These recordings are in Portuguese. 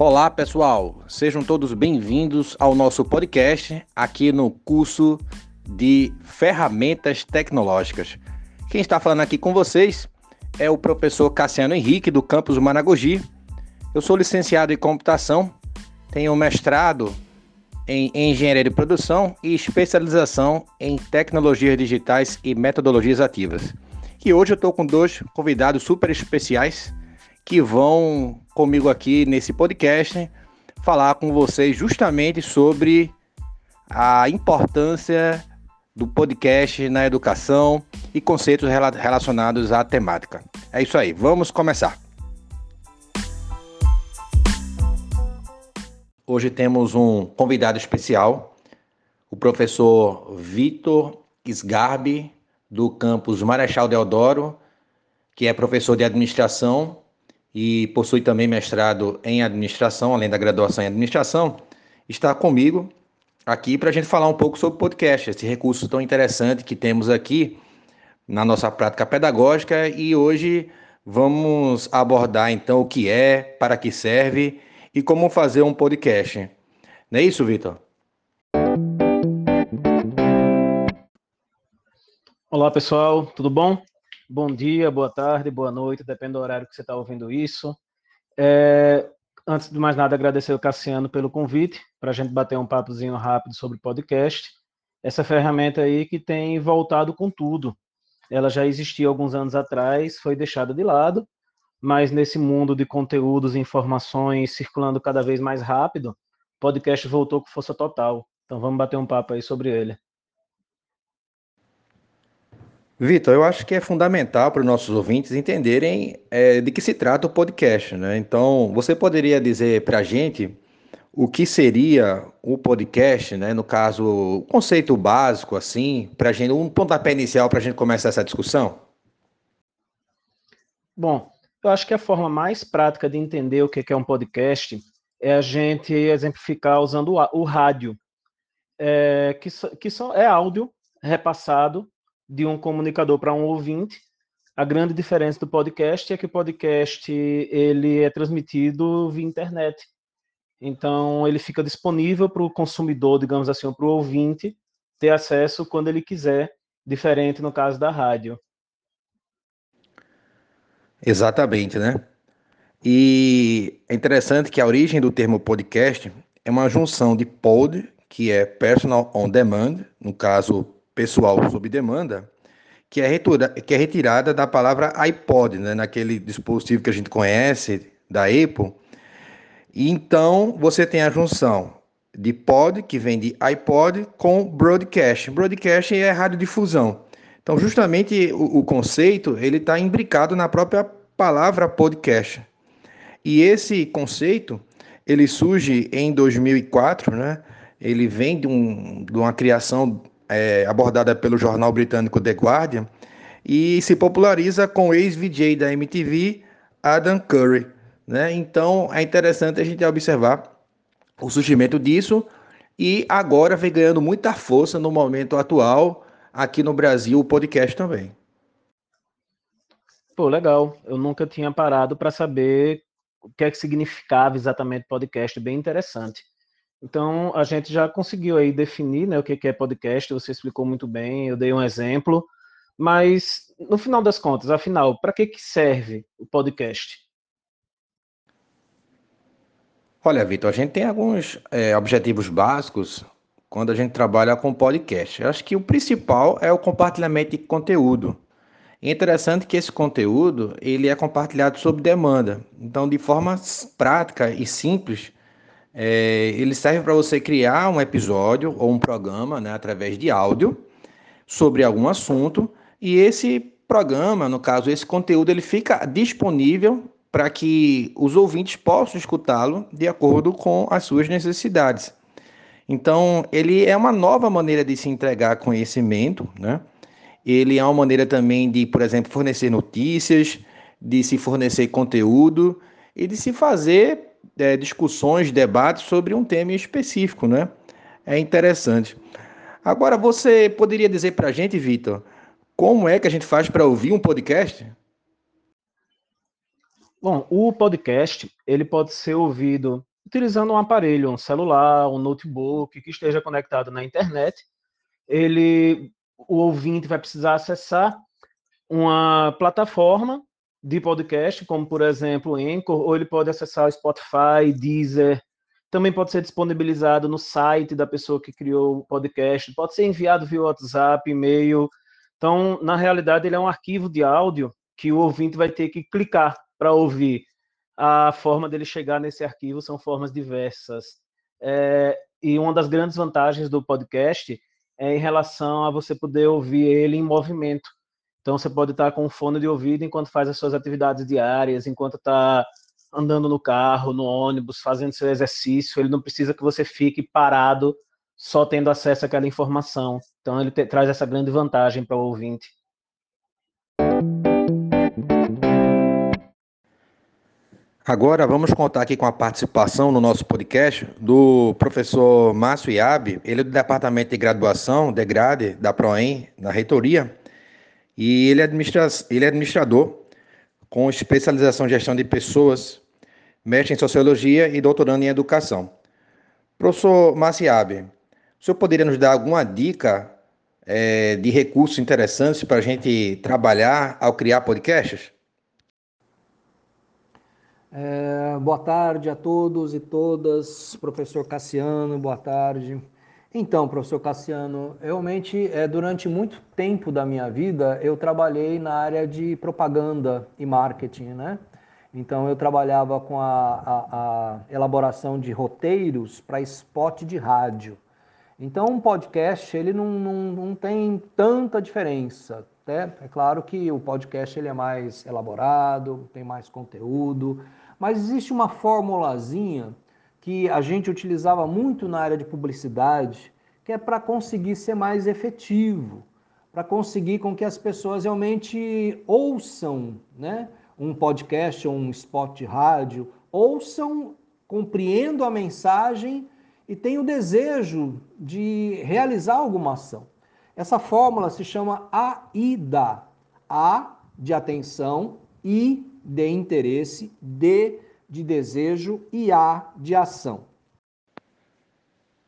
Olá, pessoal. Sejam todos bem-vindos ao nosso podcast aqui no curso de Ferramentas Tecnológicas. Quem está falando aqui com vocês é o professor Cassiano Henrique, do campus Managogi. Eu sou licenciado em computação, tenho mestrado em engenharia de produção e especialização em tecnologias digitais e metodologias ativas. E hoje eu estou com dois convidados super especiais que vão comigo aqui nesse podcast falar com vocês justamente sobre a importância do podcast na educação e conceitos relacionados à temática. É isso aí, vamos começar. Hoje temos um convidado especial, o professor Vitor Sgarbi, do campus Marechal Deodoro, que é professor de administração e possui também mestrado em administração, além da graduação em administração, está comigo aqui para a gente falar um pouco sobre podcast, esse recurso tão interessante que temos aqui na nossa prática pedagógica e hoje vamos abordar então o que é, para que serve e como fazer um podcast. Não é isso, Vitor? Olá, pessoal, tudo bom? Bom dia, boa tarde, boa noite, depende do horário que você está ouvindo isso. É, antes de mais nada, agradecer o Cassiano pelo convite, para a gente bater um papozinho rápido sobre podcast. Essa ferramenta aí que tem voltado com tudo. Ela já existia alguns anos atrás, foi deixada de lado, mas nesse mundo de conteúdos e informações circulando cada vez mais rápido, podcast voltou com força total. Então vamos bater um papo aí sobre ele. Vitor, eu acho que é fundamental para os nossos ouvintes entenderem é, de que se trata o podcast, né? Então, você poderia dizer para a gente o que seria o podcast, né? No caso, o conceito básico, assim, para gente, um pontapé inicial para a gente começar essa discussão? Bom, eu acho que a forma mais prática de entender o que é um podcast é a gente exemplificar usando o rádio, é, que, que só é áudio repassado de um comunicador para um ouvinte. A grande diferença do podcast é que o podcast ele é transmitido via internet. Então ele fica disponível para o consumidor, digamos assim, para o ouvinte ter acesso quando ele quiser, diferente no caso da rádio. Exatamente, né? E é interessante que a origem do termo podcast é uma junção de pod, que é personal on demand, no caso pessoal sob demanda, que é, retura, que é retirada da palavra iPod, né, naquele dispositivo que a gente conhece da Apple. E então você tem a junção de pod, que vem de iPod, com broadcast. Broadcast é radiodifusão. Então, justamente o, o conceito ele está imbricado na própria palavra podcast. E esse conceito ele surge em 2004, né? Ele vem de, um, de uma criação é, abordada pelo jornal britânico The Guardian e se populariza com o ex-VJ da MTV, Adam Curry. Né? Então é interessante a gente observar o surgimento disso e agora vem ganhando muita força no momento atual aqui no Brasil o podcast também. Pô, legal. Eu nunca tinha parado para saber o que é que significava exatamente podcast, bem interessante. Então, a gente já conseguiu aí definir né, o que é podcast, você explicou muito bem, eu dei um exemplo, mas no final das contas, afinal, para que, que serve o podcast? Olha, Vitor, a gente tem alguns é, objetivos básicos quando a gente trabalha com podcast. Eu acho que o principal é o compartilhamento de conteúdo. É interessante que esse conteúdo ele é compartilhado sob demanda. Então, de forma prática e simples, é, ele serve para você criar um episódio ou um programa né, através de áudio sobre algum assunto e esse programa, no caso, esse conteúdo, ele fica disponível para que os ouvintes possam escutá-lo de acordo com as suas necessidades. Então, ele é uma nova maneira de se entregar conhecimento, né? Ele é uma maneira também de, por exemplo, fornecer notícias, de se fornecer conteúdo e de se fazer é, discussões, debates sobre um tema específico, né? É interessante. Agora, você poderia dizer para a gente, Vitor, como é que a gente faz para ouvir um podcast? Bom, o podcast ele pode ser ouvido utilizando um aparelho, um celular, um notebook que esteja conectado na internet. Ele, o ouvinte vai precisar acessar uma plataforma de podcast, como por exemplo Anchor, ou ele pode acessar o Spotify, Deezer. Também pode ser disponibilizado no site da pessoa que criou o podcast, pode ser enviado via WhatsApp, e-mail. Então, na realidade, ele é um arquivo de áudio que o ouvinte vai ter que clicar para ouvir. A forma dele chegar nesse arquivo são formas diversas. É, e uma das grandes vantagens do podcast é em relação a você poder ouvir ele em movimento. Então você pode estar com um fone de ouvido enquanto faz as suas atividades diárias, enquanto está andando no carro, no ônibus, fazendo seu exercício. Ele não precisa que você fique parado só tendo acesso àquela informação. Então ele te, traz essa grande vantagem para o ouvinte. Agora vamos contar aqui com a participação no nosso podcast do professor Márcio Iabe, ele é do Departamento de Graduação, DEGRADE, da PROEM, na reitoria, e ele é, administra ele é administrador com especialização em gestão de pessoas, mestre em sociologia e doutorando em educação. Professor Maciabe, o senhor poderia nos dar alguma dica é, de recursos interessantes para a gente trabalhar ao criar podcasts? É, boa tarde a todos e todas, professor Cassiano, boa tarde. Então, professor Cassiano, realmente, é, durante muito tempo da minha vida, eu trabalhei na área de propaganda e marketing, né? Então, eu trabalhava com a, a, a elaboração de roteiros para spot de rádio. Então, um podcast, ele não, não, não tem tanta diferença, né? É claro que o podcast ele é mais elaborado, tem mais conteúdo, mas existe uma formulazinha que a gente utilizava muito na área de publicidade, que é para conseguir ser mais efetivo, para conseguir com que as pessoas realmente ouçam né, um podcast ou um spot de rádio, ouçam, compreendam a mensagem e tenham o desejo de realizar alguma ação. Essa fórmula se chama AIDA. A de atenção, I de interesse, D de desejo e A de ação.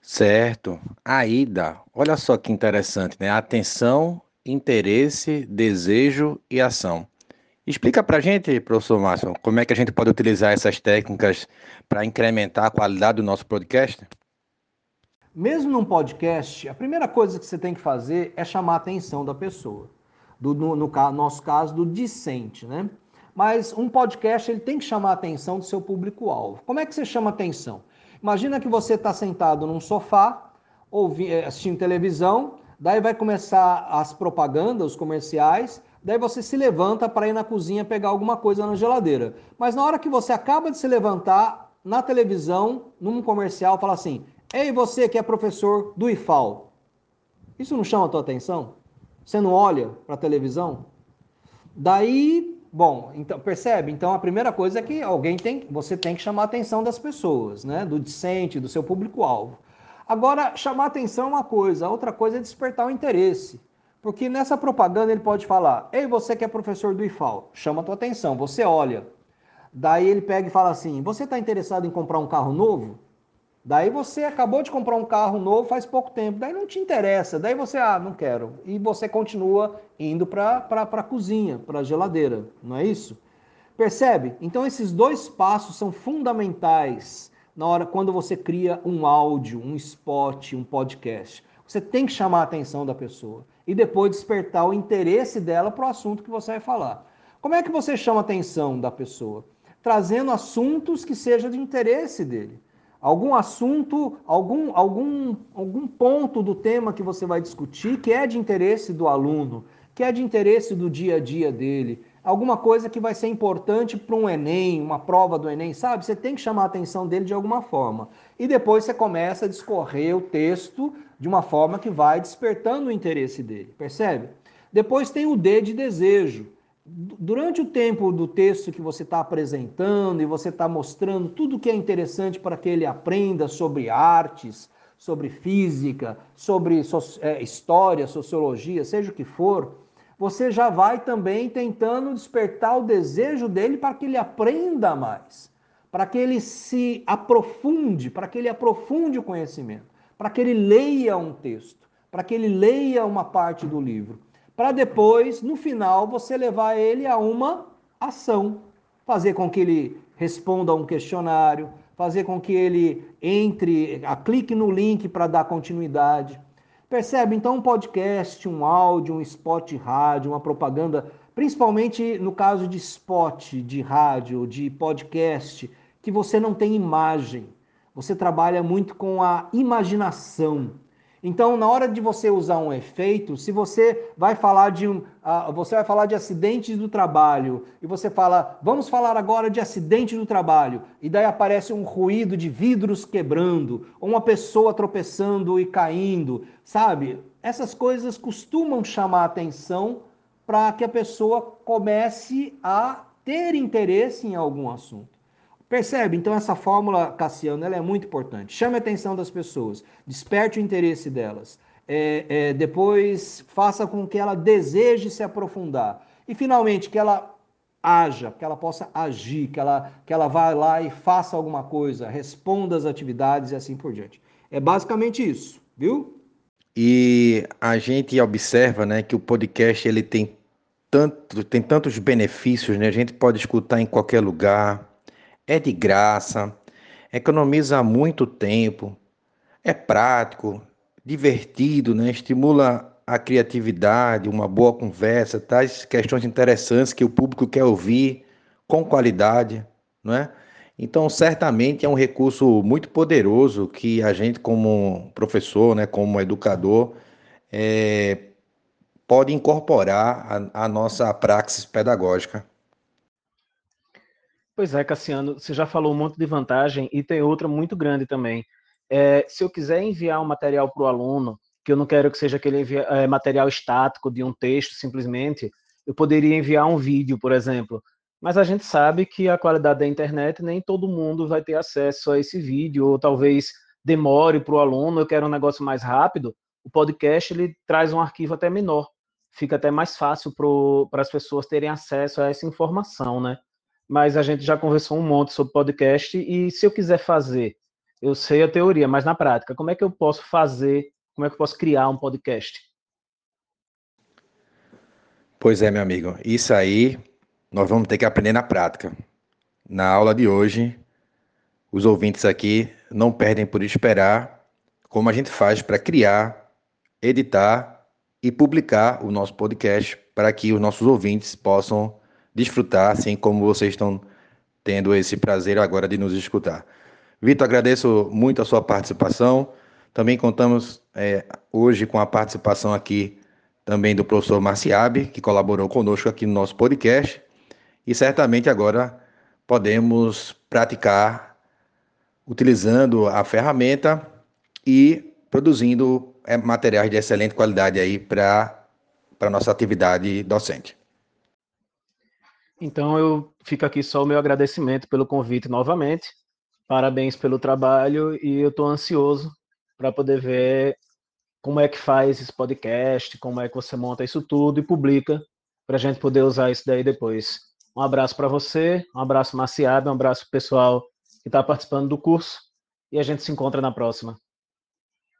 Certo. AIDA. Olha só que interessante, né? Atenção, interesse, desejo e ação. Explica para a gente, professor Márcio, como é que a gente pode utilizar essas técnicas para incrementar a qualidade do nosso podcast? Mesmo num podcast, a primeira coisa que você tem que fazer é chamar a atenção da pessoa. Do, no, no nosso caso, do discente, né? Mas um podcast ele tem que chamar a atenção do seu público-alvo. Como é que você chama atenção? Imagina que você está sentado num sofá, ouvindo, eh, assistindo televisão, daí vai começar as propagandas, os comerciais, daí você se levanta para ir na cozinha pegar alguma coisa na geladeira. Mas na hora que você acaba de se levantar, na televisão, num comercial, fala assim: Ei, você que é professor do IFAL, isso não chama a tua atenção? Você não olha para a televisão? Daí Bom, então percebe? Então a primeira coisa é que alguém tem, você tem que chamar a atenção das pessoas, né? Do discente, do seu público-alvo. Agora, chamar atenção é uma coisa, outra coisa é despertar o interesse. Porque nessa propaganda ele pode falar: Ei, você que é professor do IFAL, chama a tua atenção, você olha. Daí ele pega e fala assim: Você está interessado em comprar um carro novo? Daí você acabou de comprar um carro novo faz pouco tempo, daí não te interessa, daí você, ah, não quero. E você continua indo para a cozinha, para a geladeira, não é isso? Percebe? Então esses dois passos são fundamentais na hora quando você cria um áudio, um spot, um podcast. Você tem que chamar a atenção da pessoa e depois despertar o interesse dela para o assunto que você vai falar. Como é que você chama a atenção da pessoa? Trazendo assuntos que sejam de interesse dele algum assunto, algum, algum, algum ponto do tema que você vai discutir que é de interesse do aluno, que é de interesse do dia a dia dele, alguma coisa que vai ser importante para um Enem, uma prova do Enem, sabe? Você tem que chamar a atenção dele de alguma forma. E depois você começa a discorrer o texto de uma forma que vai despertando o interesse dele, percebe? Depois tem o D de desejo durante o tempo do texto que você está apresentando e você está mostrando tudo que é interessante para que ele aprenda sobre artes, sobre física, sobre so é, história, sociologia, seja o que for, você já vai também tentando despertar o desejo dele para que ele aprenda mais, para que ele se aprofunde, para que ele aprofunde o conhecimento, para que ele leia um texto, para que ele leia uma parte do livro, para depois, no final, você levar ele a uma ação, fazer com que ele responda a um questionário, fazer com que ele entre, clique no link para dar continuidade. Percebe? Então, um podcast, um áudio, um spot rádio, uma propaganda, principalmente no caso de spot de rádio, de podcast, que você não tem imagem. Você trabalha muito com a imaginação. Então, na hora de você usar um efeito, se você vai falar de um, uh, você vai falar de acidentes do trabalho e você fala, vamos falar agora de acidente do trabalho, e daí aparece um ruído de vidros quebrando, ou uma pessoa tropeçando e caindo, sabe? Essas coisas costumam chamar atenção para que a pessoa comece a ter interesse em algum assunto. Percebe? Então essa fórmula, Cassiano, ela é muito importante. Chame a atenção das pessoas, desperte o interesse delas. É, é, depois faça com que ela deseje se aprofundar. E finalmente que ela haja, que ela possa agir, que ela, que ela vá lá e faça alguma coisa, responda às atividades e assim por diante. É basicamente isso, viu? E a gente observa né, que o podcast ele tem, tanto, tem tantos benefícios, né? a gente pode escutar em qualquer lugar, é de graça, economiza muito tempo, é prático, divertido, né? estimula a criatividade, uma boa conversa, tais questões interessantes que o público quer ouvir com qualidade, não é? Então, certamente é um recurso muito poderoso que a gente, como professor, né, como educador, é, pode incorporar a nossa praxis pedagógica. Pois é, Cassiano, você já falou um monte de vantagem e tem outra muito grande também. É, se eu quiser enviar um material para o aluno, que eu não quero que seja aquele é, material estático de um texto simplesmente, eu poderia enviar um vídeo, por exemplo. Mas a gente sabe que a qualidade da internet nem todo mundo vai ter acesso a esse vídeo, ou talvez demore para o aluno, eu quero um negócio mais rápido. O podcast ele traz um arquivo até menor, fica até mais fácil para as pessoas terem acesso a essa informação, né? Mas a gente já conversou um monte sobre podcast e se eu quiser fazer, eu sei a teoria, mas na prática, como é que eu posso fazer, como é que eu posso criar um podcast? Pois é, meu amigo, isso aí nós vamos ter que aprender na prática. Na aula de hoje, os ouvintes aqui não perdem por esperar como a gente faz para criar, editar e publicar o nosso podcast para que os nossos ouvintes possam desfrutar, assim como vocês estão tendo esse prazer agora de nos escutar. Vitor, agradeço muito a sua participação. Também contamos é, hoje com a participação aqui também do professor Marciabe, que colaborou conosco aqui no nosso podcast. E certamente agora podemos praticar utilizando a ferramenta e produzindo é, materiais de excelente qualidade aí para a nossa atividade docente. Então eu fico aqui só o meu agradecimento pelo convite novamente. Parabéns pelo trabalho e eu estou ansioso para poder ver como é que faz esse podcast, como é que você monta isso tudo e publica para a gente poder usar isso daí depois. Um abraço para você, um abraço Maciabe, um abraço pessoal que está participando do curso e a gente se encontra na próxima.